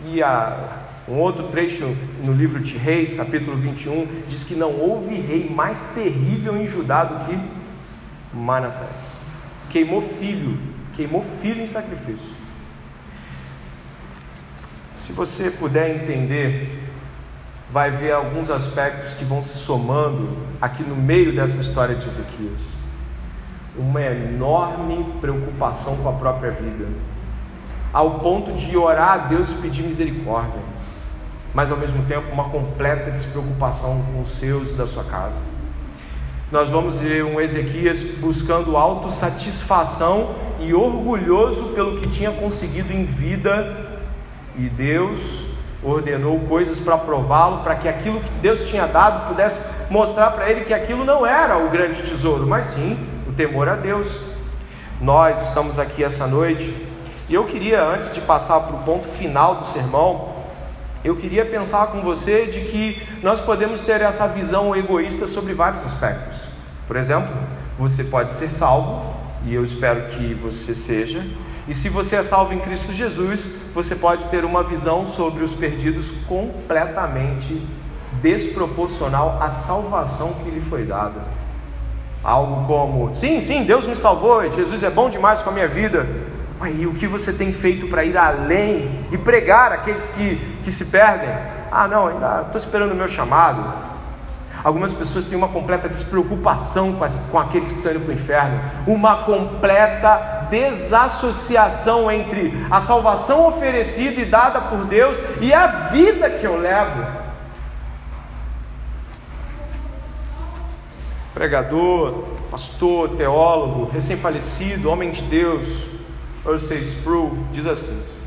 E a, um outro trecho no livro de Reis, capítulo 21, diz que não houve rei mais terrível em Judá do que Manassés. Queimou filho, queimou filho em sacrifício. Se você puder entender, vai ver alguns aspectos que vão se somando aqui no meio dessa história de Ezequias. Uma enorme preocupação com a própria vida, ao ponto de orar a Deus e pedir misericórdia mas ao mesmo tempo uma completa despreocupação com os seus e da sua casa. Nós vamos ver um Ezequias buscando autossatisfação e orgulhoso pelo que tinha conseguido em vida, e Deus ordenou coisas para prová-lo, para que aquilo que Deus tinha dado pudesse mostrar para ele que aquilo não era o grande tesouro, mas sim o temor a Deus. Nós estamos aqui essa noite e eu queria, antes de passar para o ponto final do sermão, eu queria pensar com você de que nós podemos ter essa visão egoísta sobre vários aspectos. Por exemplo, você pode ser salvo, e eu espero que você seja, e se você é salvo em Cristo Jesus, você pode ter uma visão sobre os perdidos completamente desproporcional à salvação que lhe foi dada. Algo como: sim, sim, Deus me salvou, Jesus é bom demais com a minha vida, Aí, o que você tem feito para ir além e pregar aqueles que, que se perdem? Ah, não, ainda estou esperando o meu chamado. Algumas pessoas têm uma completa despreocupação com, as, com aqueles que estão indo para o inferno, uma completa desassociação entre a salvação oferecida e dada por Deus e a vida que eu levo. Pregador, pastor, teólogo, recém-falecido, homem de Deus, Ursay Sproul diz assim: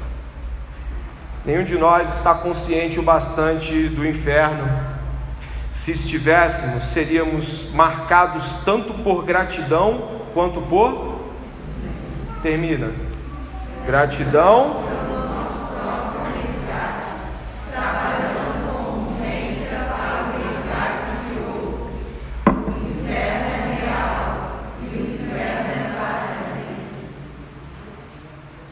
Nenhum de nós está consciente o bastante do inferno. Se estivéssemos, seríamos marcados tanto por gratidão quanto por. Termina. Gratidão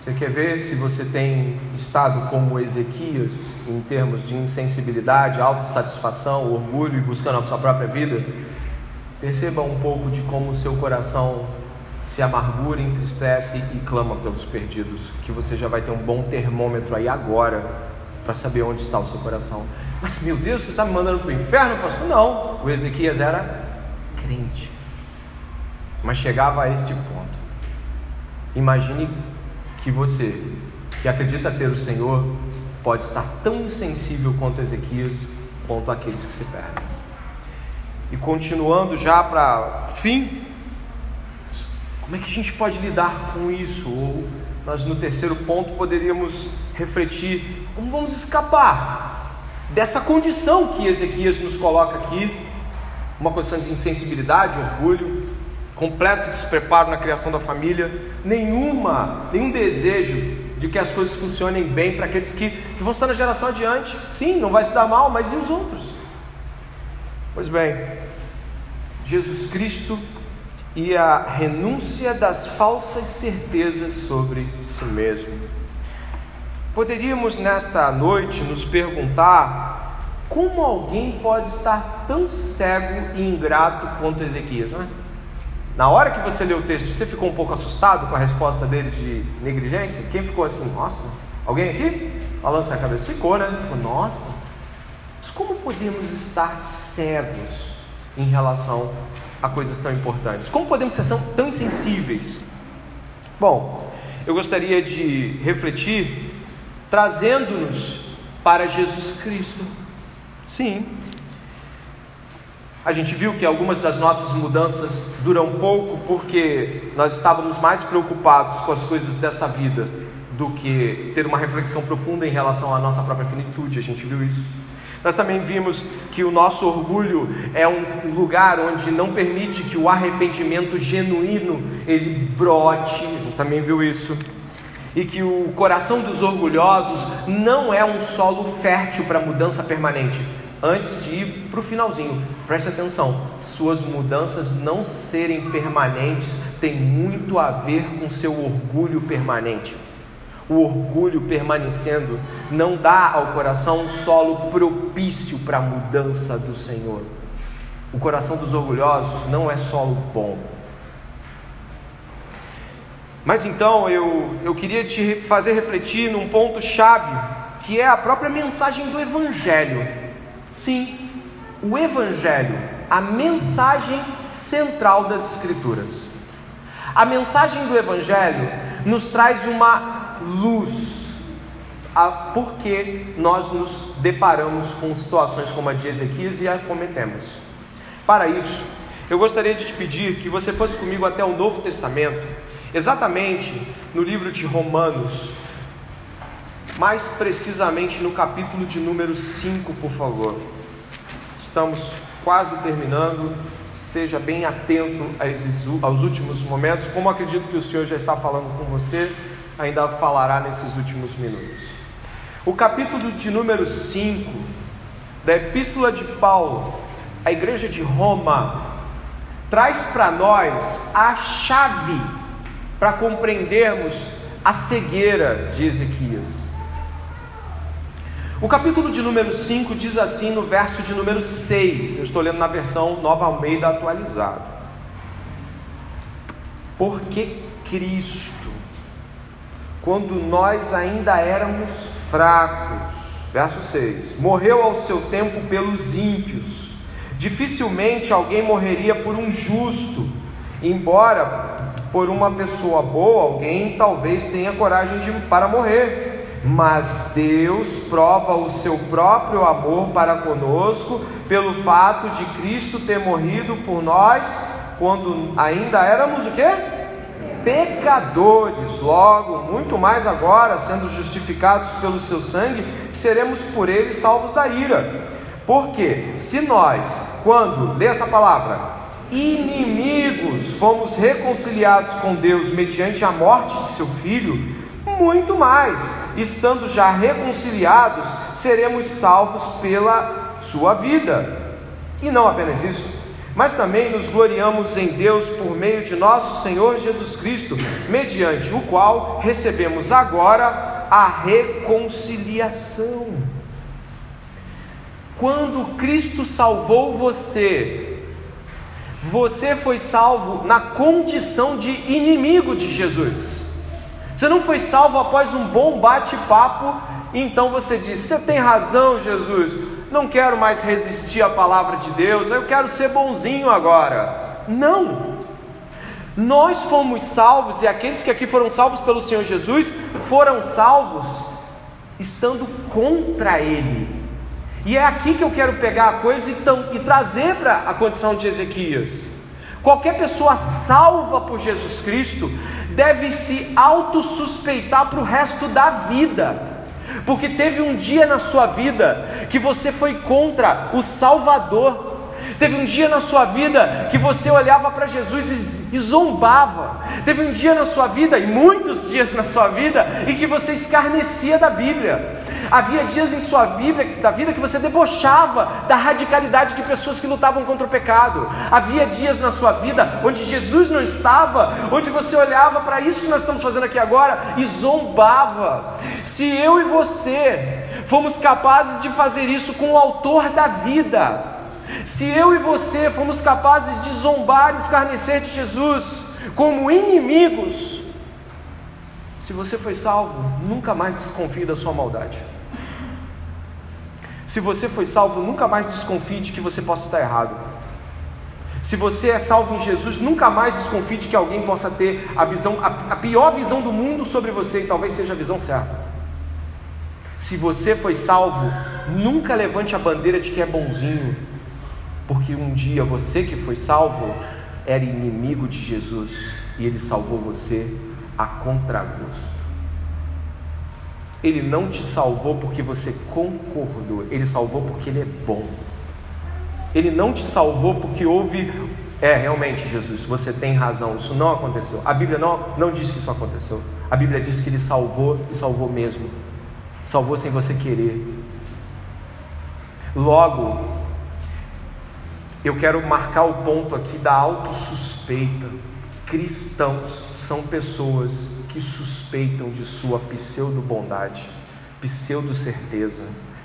Você quer ver se você tem estado como Ezequias em termos de insensibilidade, autossatisfação, orgulho e buscando a sua própria vida? Perceba um pouco de como o seu coração se amargura, entristece e clama pelos perdidos, que você já vai ter um bom termômetro aí agora para saber onde está o seu coração. Mas meu Deus, você está me mandando para o inferno, pastor? Não, o Ezequias era crente, mas chegava a este ponto. Imagine que você, que acredita ter o Senhor, pode estar tão insensível quanto Ezequias, quanto aqueles que se perdem. E continuando já para fim, como é que a gente pode lidar com isso? Ou nós no terceiro ponto poderíamos refletir como vamos escapar dessa condição que Ezequias nos coloca aqui, uma condição de insensibilidade, orgulho, completo despreparo na criação da família, nenhuma, nenhum desejo de que as coisas funcionem bem para aqueles que, que vão estar na geração adiante. Sim, não vai se dar mal, mas e os outros? Pois bem, Jesus Cristo e a renúncia das falsas certezas sobre si mesmo. Poderíamos nesta noite nos perguntar como alguém pode estar tão cego e ingrato quanto Ezequias, não é? Na hora que você leu o texto, você ficou um pouco assustado com a resposta dele de negligência? Quem ficou assim, nossa? Alguém aqui? Balança a cabeça, ficou, né? Ficou, nossa. Mas como podemos estar cegos em relação a coisas tão importantes? Como podemos ser tão insensíveis? Bom, eu gostaria de refletir trazendo-nos para Jesus Cristo. Sim. A gente viu que algumas das nossas mudanças duram pouco porque nós estávamos mais preocupados com as coisas dessa vida do que ter uma reflexão profunda em relação à nossa própria finitude. A gente viu isso. Nós também vimos que o nosso orgulho é um lugar onde não permite que o arrependimento genuíno ele brote. A gente também viu isso. E que o coração dos orgulhosos não é um solo fértil para mudança permanente. Antes de ir para o finalzinho, preste atenção: suas mudanças não serem permanentes tem muito a ver com seu orgulho permanente o orgulho permanecendo, não dá ao coração um solo propício para a mudança do Senhor. O coração dos orgulhosos não é solo bom. Mas então eu, eu queria te fazer refletir num ponto-chave, que é a própria mensagem do Evangelho. Sim, o Evangelho, a mensagem central das Escrituras. A mensagem do Evangelho nos traz uma luz a, porque nós nos deparamos com situações como a de Ezequias e a cometemos. Para isso, eu gostaria de te pedir que você fosse comigo até o Novo Testamento, exatamente no livro de Romanos, mais precisamente no capítulo de número 5, por favor. Estamos quase terminando, esteja bem atento aos últimos momentos, como acredito que o Senhor já está falando com você ainda falará nesses últimos minutos. O capítulo de número 5 da Epístola de Paulo à Igreja de Roma traz para nós a chave para compreendermos a cegueira de Ezequias. O capítulo de número 5 diz assim no verso de número 6, eu estou lendo na versão Nova Almeida atualizada. Porque Cristo quando nós ainda éramos fracos. Verso 6: Morreu ao seu tempo pelos ímpios. Dificilmente alguém morreria por um justo, embora por uma pessoa boa alguém talvez tenha coragem de, para morrer. Mas Deus prova o seu próprio amor para conosco pelo fato de Cristo ter morrido por nós quando ainda éramos o quê? pecadores, logo, muito mais agora, sendo justificados pelo seu sangue, seremos por ele salvos da ira. Porque se nós, quando, lê essa palavra, inimigos, fomos reconciliados com Deus mediante a morte de seu filho, muito mais, estando já reconciliados, seremos salvos pela sua vida. E não apenas isso, mas também nos gloriamos em Deus por meio de nosso Senhor Jesus Cristo, mediante o qual recebemos agora a reconciliação. Quando Cristo salvou você, você foi salvo na condição de inimigo de Jesus. Você não foi salvo após um bom bate-papo, então você diz: Você tem razão, Jesus, não quero mais resistir à palavra de Deus, eu quero ser bonzinho agora. Não! Nós fomos salvos e aqueles que aqui foram salvos pelo Senhor Jesus foram salvos estando contra Ele. E é aqui que eu quero pegar a coisa então, e trazer para a condição de Ezequias. Qualquer pessoa salva por Jesus Cristo deve se autossuspeitar para o resto da vida. Porque teve um dia na sua vida que você foi contra o Salvador. Teve um dia na sua vida que você olhava para Jesus e, zombava. Teve um dia na sua vida, e muitos dias na sua vida, em que você escarnecia da Bíblia. Havia dias em sua Bíblia, da vida que você debochava da radicalidade de pessoas que lutavam contra o pecado. Havia dias na sua vida onde Jesus não estava, onde você olhava para isso que nós estamos fazendo aqui agora e zombava. Se eu e você fomos capazes de fazer isso com o autor da vida, se eu e você fomos capazes de zombar, de escarnecer de Jesus como inimigos, se você foi salvo, nunca mais desconfie da sua maldade. Se você foi salvo, nunca mais desconfie de que você possa estar errado. Se você é salvo em Jesus, nunca mais desconfie de que alguém possa ter a visão, a, a pior visão do mundo sobre você e talvez seja a visão certa. Se você foi salvo, nunca levante a bandeira de que é bonzinho, porque um dia você que foi salvo era inimigo de Jesus e ele salvou você a contragosto. Ele não te salvou porque você concordou, ele salvou porque ele é bom. Ele não te salvou porque houve. É, realmente, Jesus, você tem razão, isso não aconteceu. A Bíblia não, não diz que isso aconteceu. A Bíblia diz que ele salvou e salvou mesmo. Salvou sem você querer. Logo, eu quero marcar o ponto aqui da autossuspeita. Cristãos são pessoas que suspeitam de sua pseudo-bondade, pseudo-certeza,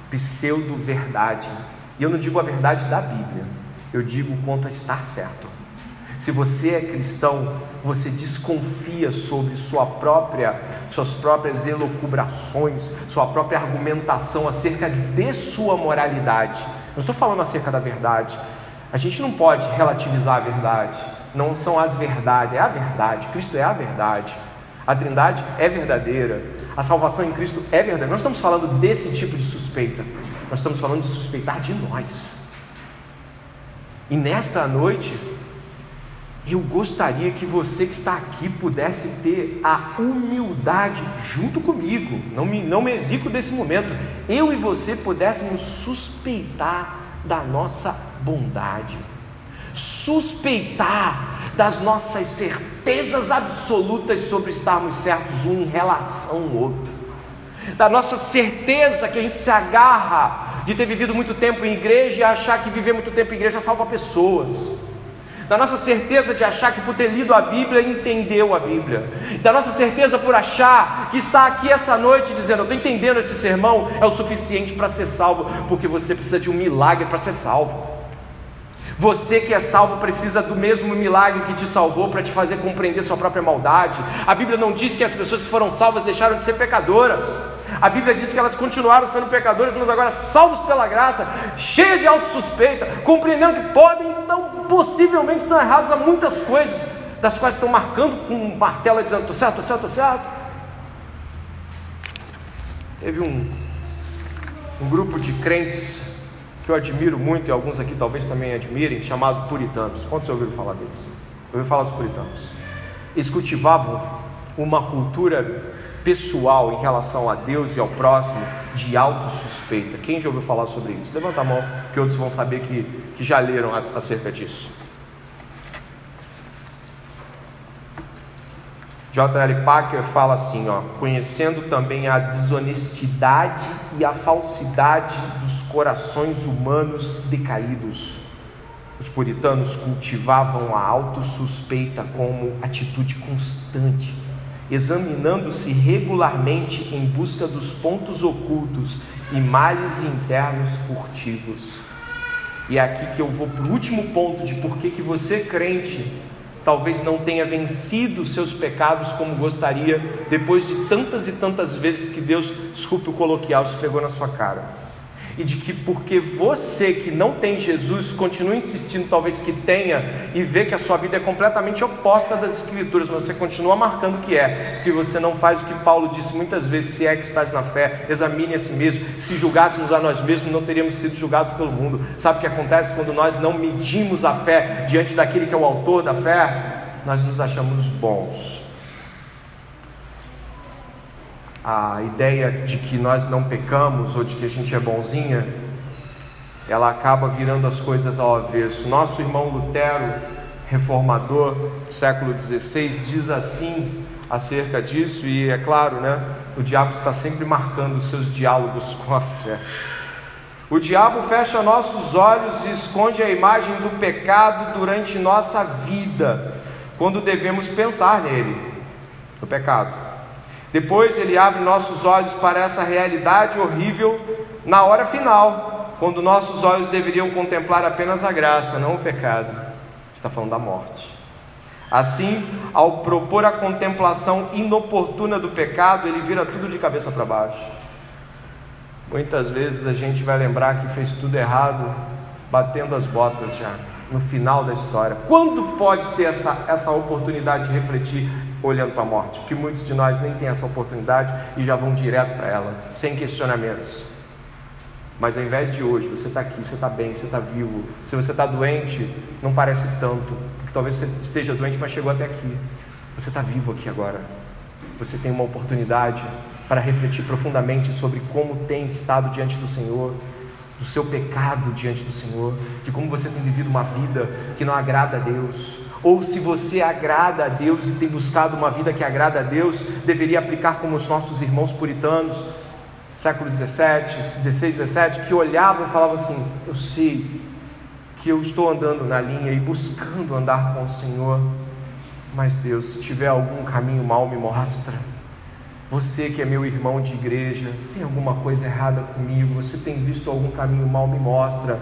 pseudo-verdade. E eu não digo a verdade da Bíblia, eu digo quanto a estar certo. Se você é cristão, você desconfia sobre sua própria, suas próprias elucubrações, sua própria argumentação acerca de sua moralidade. Não estou falando acerca da verdade. A gente não pode relativizar a verdade. Não são as verdades, é a verdade. Cristo é a verdade. A Trindade é verdadeira. A salvação em Cristo é verdadeira. Nós estamos falando desse tipo de suspeita. Nós estamos falando de suspeitar de nós. E nesta noite, eu gostaria que você que está aqui pudesse ter a humildade junto comigo. Não me, não me exico desse momento. Eu e você pudéssemos suspeitar da nossa bondade. Suspeitar das nossas certezas absolutas sobre estarmos certos um em relação ao outro, da nossa certeza que a gente se agarra de ter vivido muito tempo em igreja e achar que viver muito tempo em igreja salva pessoas, da nossa certeza de achar que por ter lido a Bíblia entendeu a Bíblia, da nossa certeza por achar que está aqui essa noite dizendo: Eu estou entendendo esse sermão, é o suficiente para ser salvo, porque você precisa de um milagre para ser salvo. Você que é salvo precisa do mesmo milagre que te salvou para te fazer compreender sua própria maldade. A Bíblia não diz que as pessoas que foram salvas deixaram de ser pecadoras. A Bíblia diz que elas continuaram sendo pecadoras, mas agora salvos pela graça, cheias de autossuspeita, compreendendo que podem, então possivelmente estão errados a muitas coisas, das quais estão marcando com um martelo dizendo: estou certo, estou certo, estou certo. Teve um, um grupo de crentes que eu admiro muito e alguns aqui talvez também admirem, chamado puritanos. Quantos ouviram falar deles? Ouviram falar dos puritanos? Eles cultivavam uma cultura pessoal em relação a Deus e ao próximo de autossuspeita. Quem já ouviu falar sobre isso? Levanta a mão, que outros vão saber que, que já leram acerca disso. J.L. Packer fala assim, ó, conhecendo também a desonestidade e a falsidade dos corações humanos decaídos. Os puritanos cultivavam a autossuspeita como atitude constante, examinando-se regularmente em busca dos pontos ocultos e males internos furtivos. E é aqui que eu vou para o último ponto de por que, que você, crente, talvez não tenha vencido seus pecados como gostaria, depois de tantas e tantas vezes que Deus, desculpe o coloquial, esfregou na sua cara. E de que porque você que não tem Jesus continua insistindo, talvez que tenha, e vê que a sua vida é completamente oposta das Escrituras, mas você continua marcando que é, que você não faz o que Paulo disse muitas vezes: se é que estás na fé, examine a si mesmo. Se julgássemos a nós mesmos, não teríamos sido julgados pelo mundo. Sabe o que acontece quando nós não medimos a fé diante daquele que é o autor da fé? Nós nos achamos bons. A ideia de que nós não pecamos ou de que a gente é bonzinha, ela acaba virando as coisas ao avesso. Nosso irmão Lutero, reformador, século XVI, diz assim acerca disso, e é claro, né? O diabo está sempre marcando os seus diálogos com a fé. O diabo fecha nossos olhos e esconde a imagem do pecado durante nossa vida, quando devemos pensar nele, no pecado. Depois ele abre nossos olhos para essa realidade horrível na hora final, quando nossos olhos deveriam contemplar apenas a graça, não o pecado. Está falando da morte. Assim, ao propor a contemplação inoportuna do pecado, ele vira tudo de cabeça para baixo. Muitas vezes a gente vai lembrar que fez tudo errado, batendo as botas já, no final da história. Quando pode ter essa, essa oportunidade de refletir olhando para a morte, porque muitos de nós nem têm essa oportunidade e já vão direto para ela, sem questionamentos. Mas ao invés de hoje, você está aqui, você está bem, você está vivo. Se você está doente, não parece tanto, porque talvez você esteja doente, mas chegou até aqui. Você está vivo aqui agora. Você tem uma oportunidade para refletir profundamente sobre como tem estado diante do Senhor, do seu pecado diante do Senhor, de como você tem vivido uma vida que não agrada a Deus ou se você agrada a Deus e tem buscado uma vida que agrada a Deus, deveria aplicar como os nossos irmãos puritanos, século 17, 16, 17, que olhavam e falavam assim: Eu sei que eu estou andando na linha e buscando andar com o Senhor, mas Deus, se tiver algum caminho mal, me mostra. Você que é meu irmão de igreja, tem alguma coisa errada comigo? Você tem visto algum caminho mal? Me mostra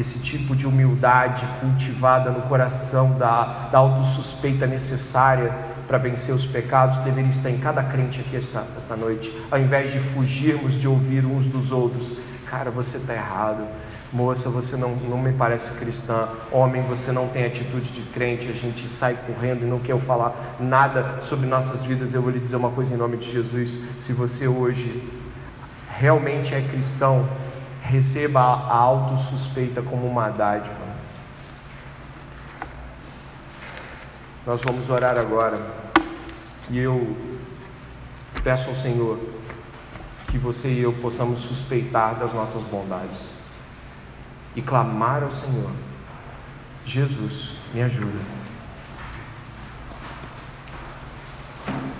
esse tipo de humildade cultivada no coração da, da autossuspeita necessária para vencer os pecados deveria estar em cada crente aqui esta, esta noite, ao invés de fugirmos de ouvir uns dos outros. Cara, você está errado. Moça, você não, não me parece cristã. Homem, você não tem atitude de crente. A gente sai correndo e não quer falar nada sobre nossas vidas. Eu vou lhe dizer uma coisa em nome de Jesus. Se você hoje realmente é cristão, receba a autossuspeita como uma dádiva. Nós vamos orar agora. E eu peço ao Senhor que você e eu possamos suspeitar das nossas bondades e clamar ao Senhor: Jesus, me ajuda.